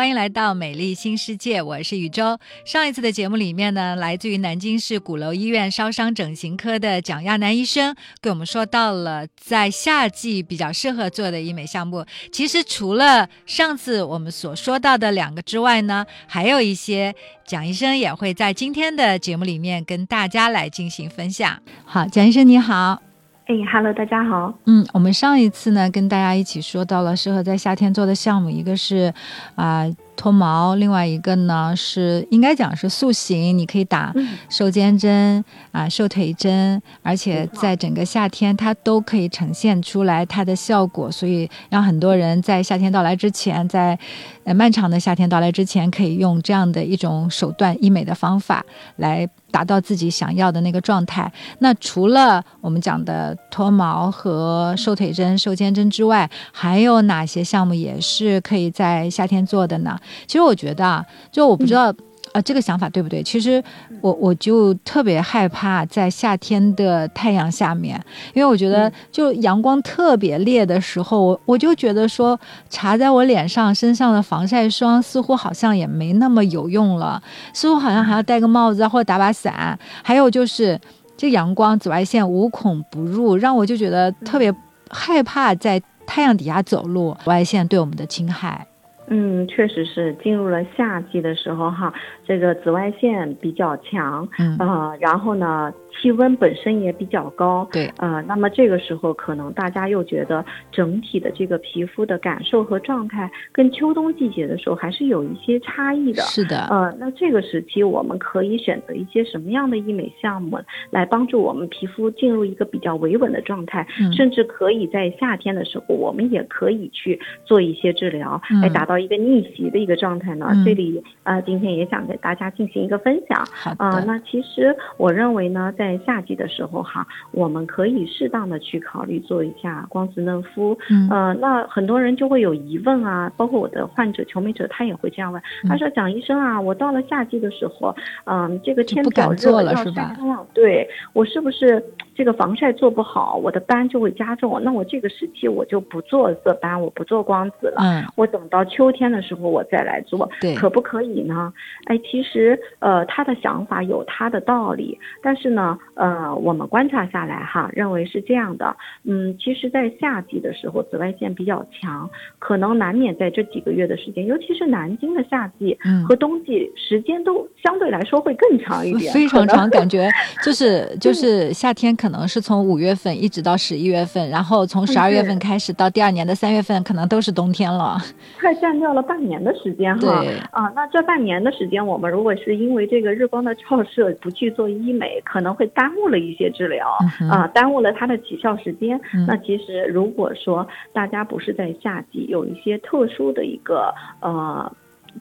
欢迎来到美丽新世界，我是宇宙。上一次的节目里面呢，来自于南京市鼓楼医院烧伤整形科的蒋亚楠医生给我们说到了在夏季比较适合做的医美项目。其实除了上次我们所说到的两个之外呢，还有一些蒋医生也会在今天的节目里面跟大家来进行分享。好，蒋医生你好。哎，Hello，大家好。嗯，我们上一次呢跟大家一起说到了适合在夏天做的项目，一个是啊。脱毛，另外一个呢是应该讲是塑形，你可以打瘦肩针啊、瘦腿针，而且在整个夏天它都可以呈现出来它的效果，所以让很多人在夏天到来之前，在呃漫长的夏天到来之前，可以用这样的一种手段医美的方法来达到自己想要的那个状态。那除了我们讲的脱毛和瘦腿针、瘦肩针之外，还有哪些项目也是可以在夏天做的呢？其实我觉得啊，就我不知道啊，这个想法对不对？其实我我就特别害怕在夏天的太阳下面，因为我觉得就阳光特别烈的时候，我我就觉得说擦在我脸上、身上的防晒霜似乎好像也没那么有用了，似乎好像还要戴个帽子或者打把伞。还有就是这阳光紫外线无孔不入，让我就觉得特别害怕在太阳底下走路，紫外线对我们的侵害。嗯，确实是进入了夏季的时候哈，这个紫外线比较强，嗯，呃，然后呢。气温本身也比较高，对，呃，那么这个时候可能大家又觉得整体的这个皮肤的感受和状态跟秋冬季节的时候还是有一些差异的，是的，呃，那这个时期我们可以选择一些什么样的医美项目来帮助我们皮肤进入一个比较维稳的状态，甚至可以在夏天的时候我们也可以去做一些治疗，来达到一个逆袭的一个状态呢？这里啊，今天也想给大家进行一个分享，啊，那其实我认为呢。在夏季的时候哈，我们可以适当的去考虑做一下光子嫩肤。嗯，呃，那很多人就会有疑问啊，包括我的患者、求美者，他也会这样问。他说：“蒋医生啊，我到了夏季的时候，嗯，这个天比较热，要晒对我是不是？”这个防晒做不好，我的斑就会加重。那我这个时期我就不做色斑，我不做光子了。嗯，我等到秋天的时候我再来做，对，可不可以呢？哎，其实呃，他的想法有他的道理，但是呢，呃，我们观察下来哈，认为是这样的。嗯，其实，在夏季的时候，紫外线比较强，可能难免在这几个月的时间，尤其是南京的夏季和冬季时间都相对来说会更长一点，非常长，感觉就是 就是夏天可。可能是从五月份一直到十一月份，然后从十二月份开始到第二年的三月份，可能都是冬天了，快占掉了半年的时间哈。啊，那这半年的时间，我们如果是因为这个日光的照射不去做医美，可能会耽误了一些治疗啊，耽误了它的起效时间。那其实如果说大家不是在夏季有一些特殊的一个呃。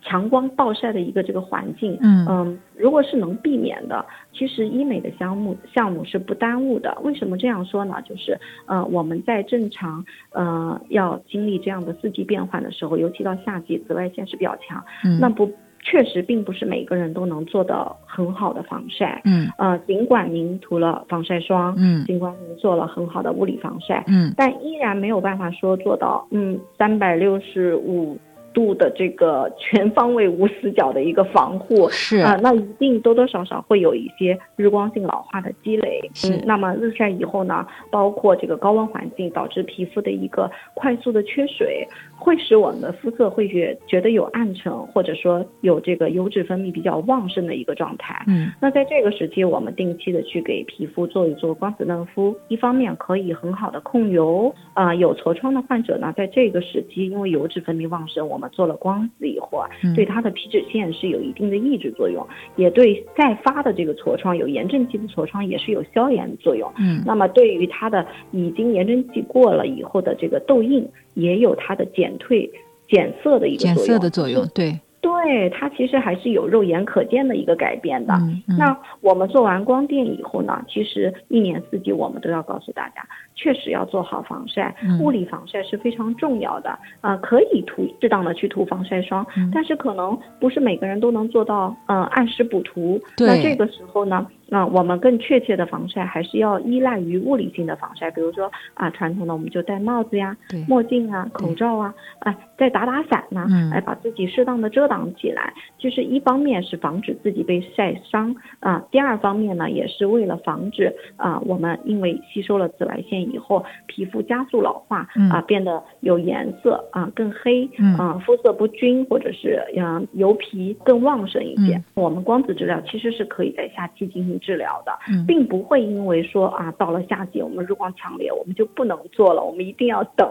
强光暴晒的一个这个环境，嗯嗯，如果是能避免的，其实医美的项目项目是不耽误的。为什么这样说呢？就是，呃，我们在正常，呃，要经历这样的四季变换的时候，尤其到夏季，紫外线是比较强，那不确实并不是每个人都能做到很好的防晒，嗯，呃，尽管您涂了防晒霜，嗯，尽管您做了很好的物理防晒，嗯，但依然没有办法说做到，嗯，三百六十五。度的这个全方位无死角的一个防护是啊，那一定多多少少会有一些日光性老化的积累。是，那么日晒以后呢，包括这个高温环境导致皮肤的一个快速的缺水，会使我们的肤色会觉觉得有暗沉，或者说有这个油脂分泌比较旺盛的一个状态。嗯，那在这个时期，我们定期的去给皮肤做一做光子嫩肤，一方面可以很好的控油啊，有痤疮的患者呢，在这个时期因为油脂分泌旺盛，我们做了光子以后啊，对它的皮脂腺是有一定的抑制作用，也对再发的这个痤疮有炎症期的痤疮也是有消炎的作用。嗯，那么对于它的已经炎症期过了以后的这个痘印，也有它的减退、减色的一个减色的作用。对。对，它其实还是有肉眼可见的一个改变的。那我们做完光电以后呢，其实一年四季我们都要告诉大家，确实要做好防晒，物理防晒是非常重要的啊。可以涂适当的去涂防晒霜，但是可能不是每个人都能做到，嗯，按时补涂。那这个时候呢？那我们更确切的防晒还是要依赖于物理性的防晒，比如说啊，传统的我们就戴帽子呀、墨镜啊、口罩啊，哎，再打打伞呐，哎，把自己适当的遮挡起来，就是一方面是防止自己被晒伤啊，第二方面呢，也是为了防止啊，我们因为吸收了紫外线以后，皮肤加速老化啊，变得有颜色啊，更黑啊，肤色不均或者是嗯油皮更旺盛一些。我们光子治疗其实是可以在夏季进行。治疗的，并不会因为说啊，到了夏季我们日光强烈，我们就不能做了。我们一定要等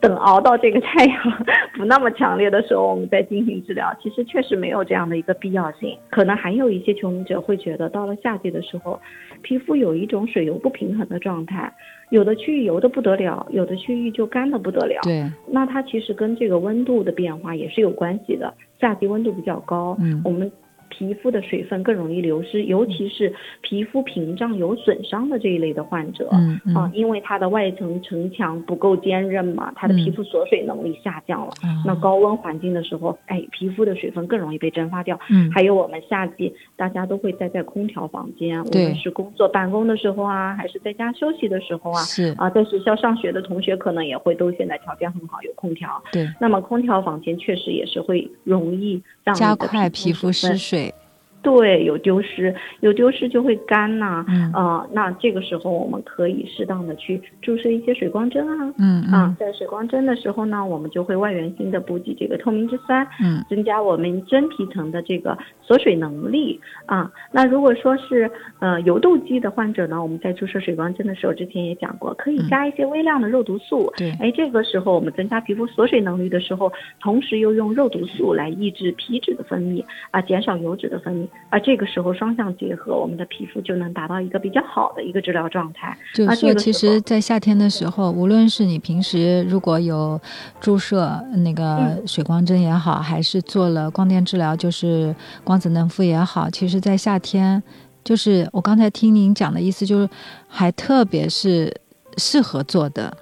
等熬到这个太阳不那么强烈的时候，我们再进行治疗。其实确实没有这样的一个必要性。可能还有一些求美者会觉得，到了夏季的时候，皮肤有一种水油不平衡的状态，有的区域油的不得了，有的区域就干的不得了。对，那它其实跟这个温度的变化也是有关系的。夏季温度比较高，嗯，我们。皮肤的水分更容易流失，尤其是皮肤屏障有损伤的这一类的患者，啊，因为它的外层城墙不够坚韧嘛，它的皮肤锁水能力下降了。那高温环境的时候，哎，皮肤的水分更容易被蒸发掉。嗯，还有我们夏季大家都会待在空调房间，无论是工作办公的时候啊，还是在家休息的时候啊，是啊，在学校上学的同学可能也会都现在条件很好，有空调。对，那么空调房间确实也是会容易让加快皮肤失水。对，有丢失，有丢失就会干呐，嗯。呃，那这个时候我们可以适当的去注射一些水光针啊，嗯啊，在水光针的时候呢，我们就会外源性的补给这个透明质酸，嗯，增加我们真皮层的这个锁水能力啊。那如果说是呃油痘肌的患者呢，我们在注射水光针的时候，之前也讲过，可以加一些微量的肉毒素，对，哎，这个时候我们增加皮肤锁水能力的时候，同时又用肉毒素来抑制皮脂的分泌啊，减少油脂的分泌。而这个时候双向结合，我们的皮肤就能达到一个比较好的一个治疗状态。就是说，其实，在夏天的时候，无论是你平时如果有注射那个水光针也好，还是做了光电治疗，就是光子嫩肤也好，其实，在夏天，就是我刚才听您讲的意思，就是还特别是适合做的。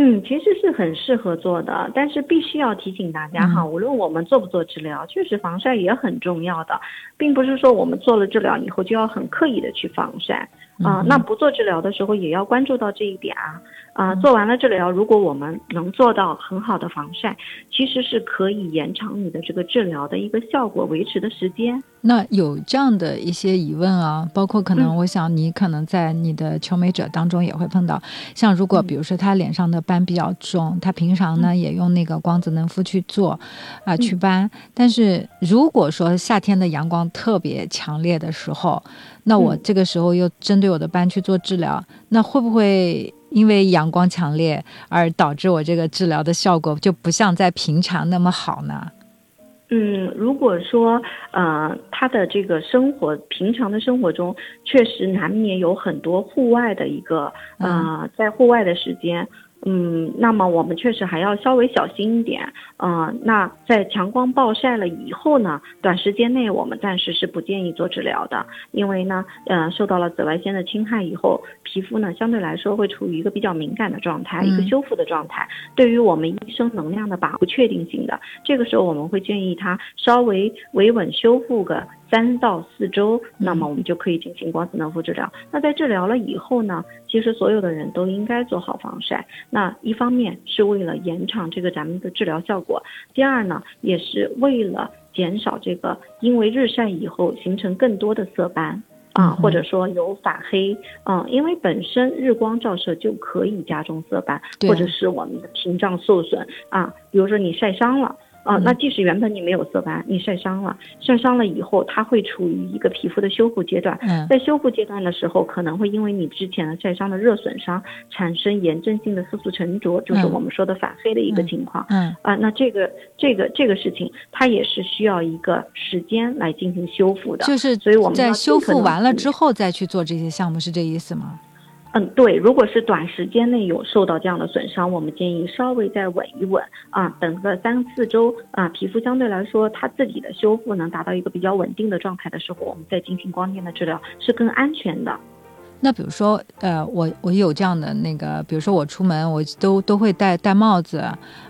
嗯，其实是很适合做的，但是必须要提醒大家哈，无论我们做不做治疗，确实防晒也很重要的，并不是说我们做了治疗以后就要很刻意的去防晒啊。那不做治疗的时候也要关注到这一点啊。啊，做完了治疗，如果我们能做到很好的防晒，其实是可以延长你的这个治疗的一个效果维持的时间。那有这样的一些疑问啊，包括可能我想你可能在你的求美者当中也会碰到，像如果比如说他脸上的斑比较重，他平常呢也用那个光子嫩肤去做啊祛斑，但是如果说夏天的阳光特别强烈的时候，那我这个时候又针对我的斑去做治疗，那会不会？因为阳光强烈而导致我这个治疗的效果就不像在平常那么好呢？嗯，如果说呃他的这个生活平常的生活中确实难免有很多户外的一个呃在户外的时间。嗯，那么我们确实还要稍微小心一点。嗯，那在强光暴晒了以后呢，短时间内我们暂时是不建议做治疗的，因为呢，嗯，受到了紫外线的侵害以后，皮肤呢相对来说会处于一个比较敏感的状态，一个修复的状态。对于我们医生能量的把握不确定性的，这个时候我们会建议他稍微维稳修复个。三到四周，那么我们就可以进行光子嫩肤治疗。那在治疗了以后呢，其实所有的人都应该做好防晒。那一方面是为了延长这个咱们的治疗效果，第二呢，也是为了减少这个因为日晒以后形成更多的色斑啊，或者说有反黑啊，因为本身日光照射就可以加重色斑，或者是我们的屏障受损啊，比如说你晒伤了。啊，那即使原本你没有色斑，你晒伤了，晒伤了以后，它会处于一个皮肤的修复阶段。嗯，在修复阶段的时候，可能会因为你之前的晒伤的热损伤，产生炎症性的色素沉着，就是我们说的反黑的一个情况。嗯，啊，那这个这个这个事情，它也是需要一个时间来进行修复的。就是，所以我们在修复完了之后再去做这些项目，是这意思吗？嗯，对，如果是短时间内有受到这样的损伤，我们建议稍微再稳一稳啊，等个三四周啊，皮肤相对来说它自己的修复能达到一个比较稳定的状态的时候，我们再进行光电的治疗是更安全的。那比如说，呃，我我有这样的那个，比如说我出门我都都会戴戴帽子，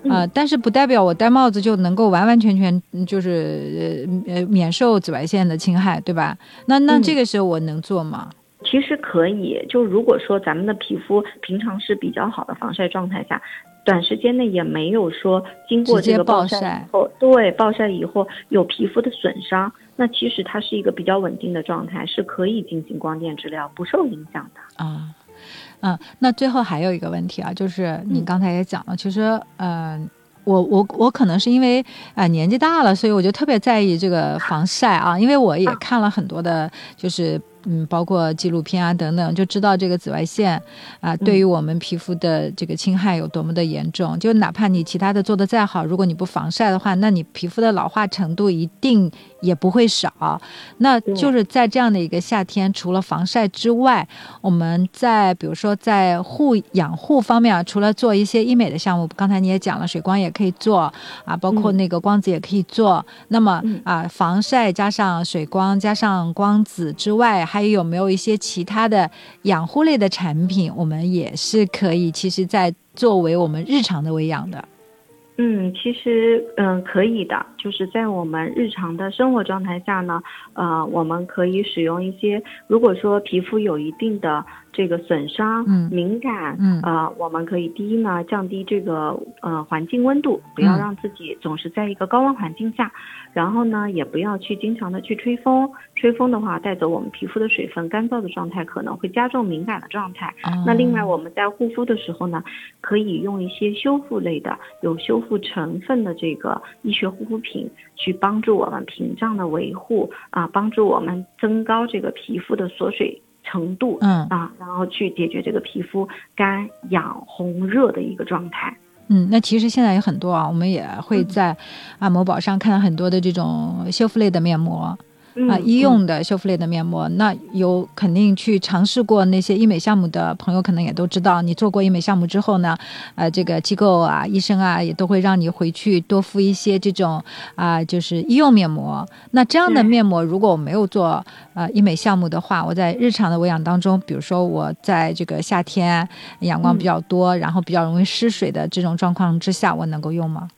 呃，但是不代表我戴帽子就能够完完全全就是呃免受紫外线的侵害，对吧？那那这个时候我能做吗？其实可以，就如果说咱们的皮肤平常是比较好的防晒状态下，短时间内也没有说经过这个暴晒以后，对暴晒以后有皮肤的损伤，那其实它是一个比较稳定的状态，是可以进行光电治疗，不受影响的啊。嗯，那最后还有一个问题啊，就是你刚才也讲了，其实呃，我我我可能是因为啊年纪大了，所以我就特别在意这个防晒啊，因为我也看了很多的，就是。嗯，包括纪录片啊等等，就知道这个紫外线啊，对于我们皮肤的这个侵害有多么的严重。就哪怕你其他的做的再好，如果你不防晒的话，那你皮肤的老化程度一定也不会少。那就是在这样的一个夏天，除了防晒之外，我们在比如说在护养护方面啊，除了做一些医美的项目，刚才你也讲了，水光也可以做啊，包括那个光子也可以做。那么啊，防晒加上水光加上光子之外，还还有没有一些其他的养护类的产品，我们也是可以，其实，在作为我们日常的喂养的。嗯，其实嗯可以的，就是在我们日常的生活状态下呢，呃，我们可以使用一些，如果说皮肤有一定的。这个损伤、敏感，呃，我们可以第一呢，降低这个呃环境温度，不要让自己总是在一个高温环境下，然后呢，也不要去经常的去吹风，吹风的话带走我们皮肤的水分，干燥的状态可能会加重敏感的状态。那另外我们在护肤的时候呢，可以用一些修复类的、有修复成分的这个医学护肤品，去帮助我们屏障的维护啊，帮助我们增高这个皮肤的锁水。程度，嗯啊，然后去解决这个皮肤干痒红热的一个状态。嗯，那其实现在有很多啊，我们也会在按摩宝上看到很多的这种修复类的面膜。啊，医用的修复类的面膜，那有肯定去尝试过那些医美项目的朋友，可能也都知道，你做过医美项目之后呢，呃，这个机构啊、医生啊，也都会让你回去多敷一些这种啊，就是医用面膜。那这样的面膜，如果我没有做呃医美项目的话，我在日常的维养当中，比如说我在这个夏天阳光比较多，然后比较容易失水的这种状况之下，我能够用吗？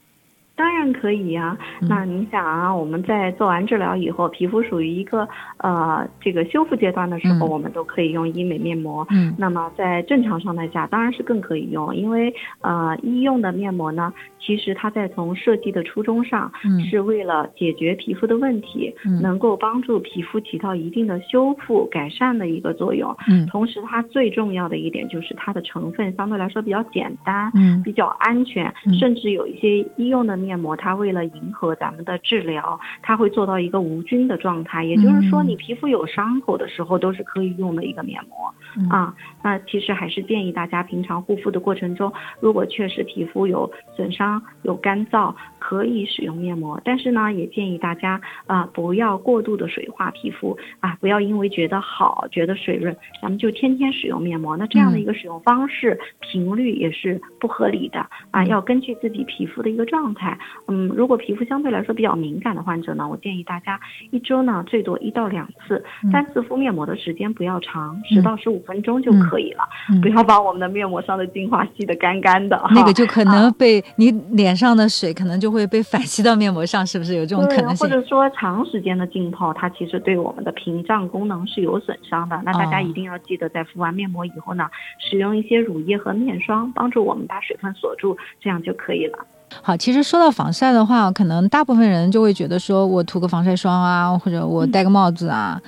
当然可以呀。那你想啊，我们在做完治疗以后，皮肤属于一个呃这个修复阶段的时候，我们都可以用医美面膜。嗯。那么在正常状态下，当然是更可以用，因为呃医用的面膜呢，其实它在从设计的初衷上，是为了解决皮肤的问题，能够帮助皮肤起到一定的修复改善的一个作用。嗯。同时，它最重要的一点就是它的成分相对来说比较简单，嗯，比较安全，甚至有一些医用的面。面膜它为了迎合咱们的治疗，它会做到一个无菌的状态，也就是说你皮肤有伤口的时候都是可以用的一个面膜啊。那其实还是建议大家平常护肤的过程中，如果确实皮肤有损伤、有干燥，可以使用面膜。但是呢，也建议大家啊不要过度的水化皮肤啊，不要因为觉得好、觉得水润，咱们就天天使用面膜。那这样的一个使用方式频率也是不合理的啊，要根据自己皮肤的一个状态。嗯，如果皮肤相对来说比较敏感的患者呢，我建议大家一周呢最多一到两次，单次敷面膜的时间不要长，十到十五分钟就可以了，不要把我们的面膜上的精华吸得干干的，那个就可能被你脸上的水可能就会被 反吸到面膜上，是不是有这种可能性？或者说长时间的浸泡，它其实对我们的屏障功能是有损伤的。那大家一定要记得，在敷完面膜以后呢，使用一些乳液和面霜，帮助我们把水分锁住，这样就可以了。好，其实说到防晒的话，可能大部分人就会觉得说，我涂个防晒霜啊，或者我戴个帽子啊，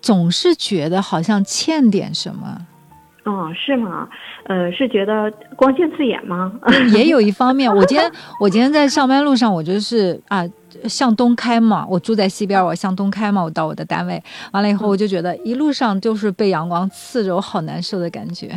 总是觉得好像欠点什么。哦，是吗？呃，是觉得光线刺眼吗？也有一方面。我今天 我今天在上班路上，我就是啊，向东开嘛，我住在西边，我向东开嘛，我到我的单位，完了以后，我就觉得一路上就是被阳光刺着，我好难受的感觉。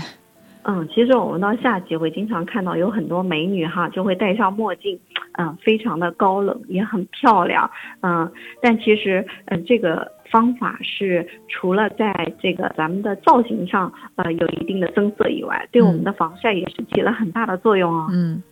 嗯，其实我们到夏季会经常看到有很多美女哈，就会戴上墨镜，嗯，非常的高冷，也很漂亮，嗯，但其实，嗯，这个方法是除了在这个咱们的造型上，呃，有一定的增色以外，对我们的防晒也是起了很大的作用哦。嗯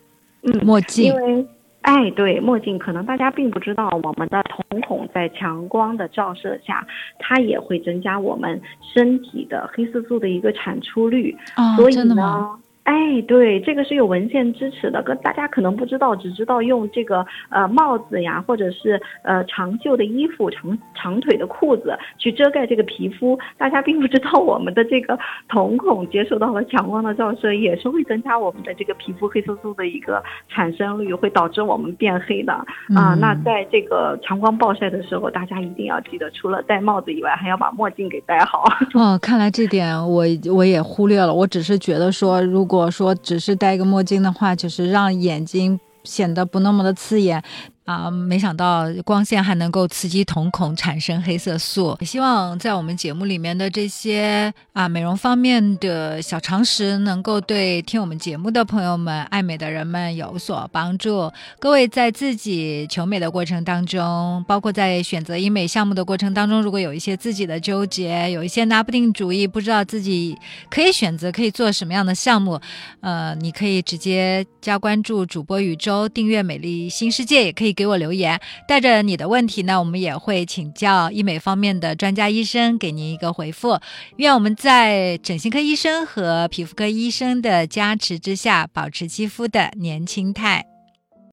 嗯，墨镜，因为。哎，对，墨镜可能大家并不知道，我们的瞳孔在强光的照射下，它也会增加我们身体的黑色素的一个产出率。啊，真的吗？哎，对，这个是有文献支持的，跟大家可能不知道，只知道用这个呃帽子呀，或者是呃长袖的衣服、长长腿的裤子去遮盖这个皮肤，大家并不知道我们的这个瞳孔接受到了强光的照射，也是会增加我们的这个皮肤黑色素的一个产生率，会导致我们变黑的啊。那在这个强光暴晒的时候，大家一定要记得，除了戴帽子以外，还要把墨镜给戴好。哦，看来这点我我也忽略了，我只是觉得说如果。我说只是戴一个墨镜的话，就是让眼睛显得不那么的刺眼。啊，没想到光线还能够刺激瞳孔产生黑色素。希望在我们节目里面的这些啊美容方面的小常识，能够对听我们节目的朋友们、爱美的人们有所帮助。各位在自己求美的过程当中，包括在选择医美项目的过程当中，如果有一些自己的纠结，有一些拿不定主意，不知道自己可以选择可以做什么样的项目，呃，你可以直接加关注主播宇宙，订阅美丽新世界，也可以。给我留言，带着你的问题呢，我们也会请教医美方面的专家医生，给您一个回复。愿我们在整形科医生和皮肤科医生的加持之下，保持肌肤的年轻态。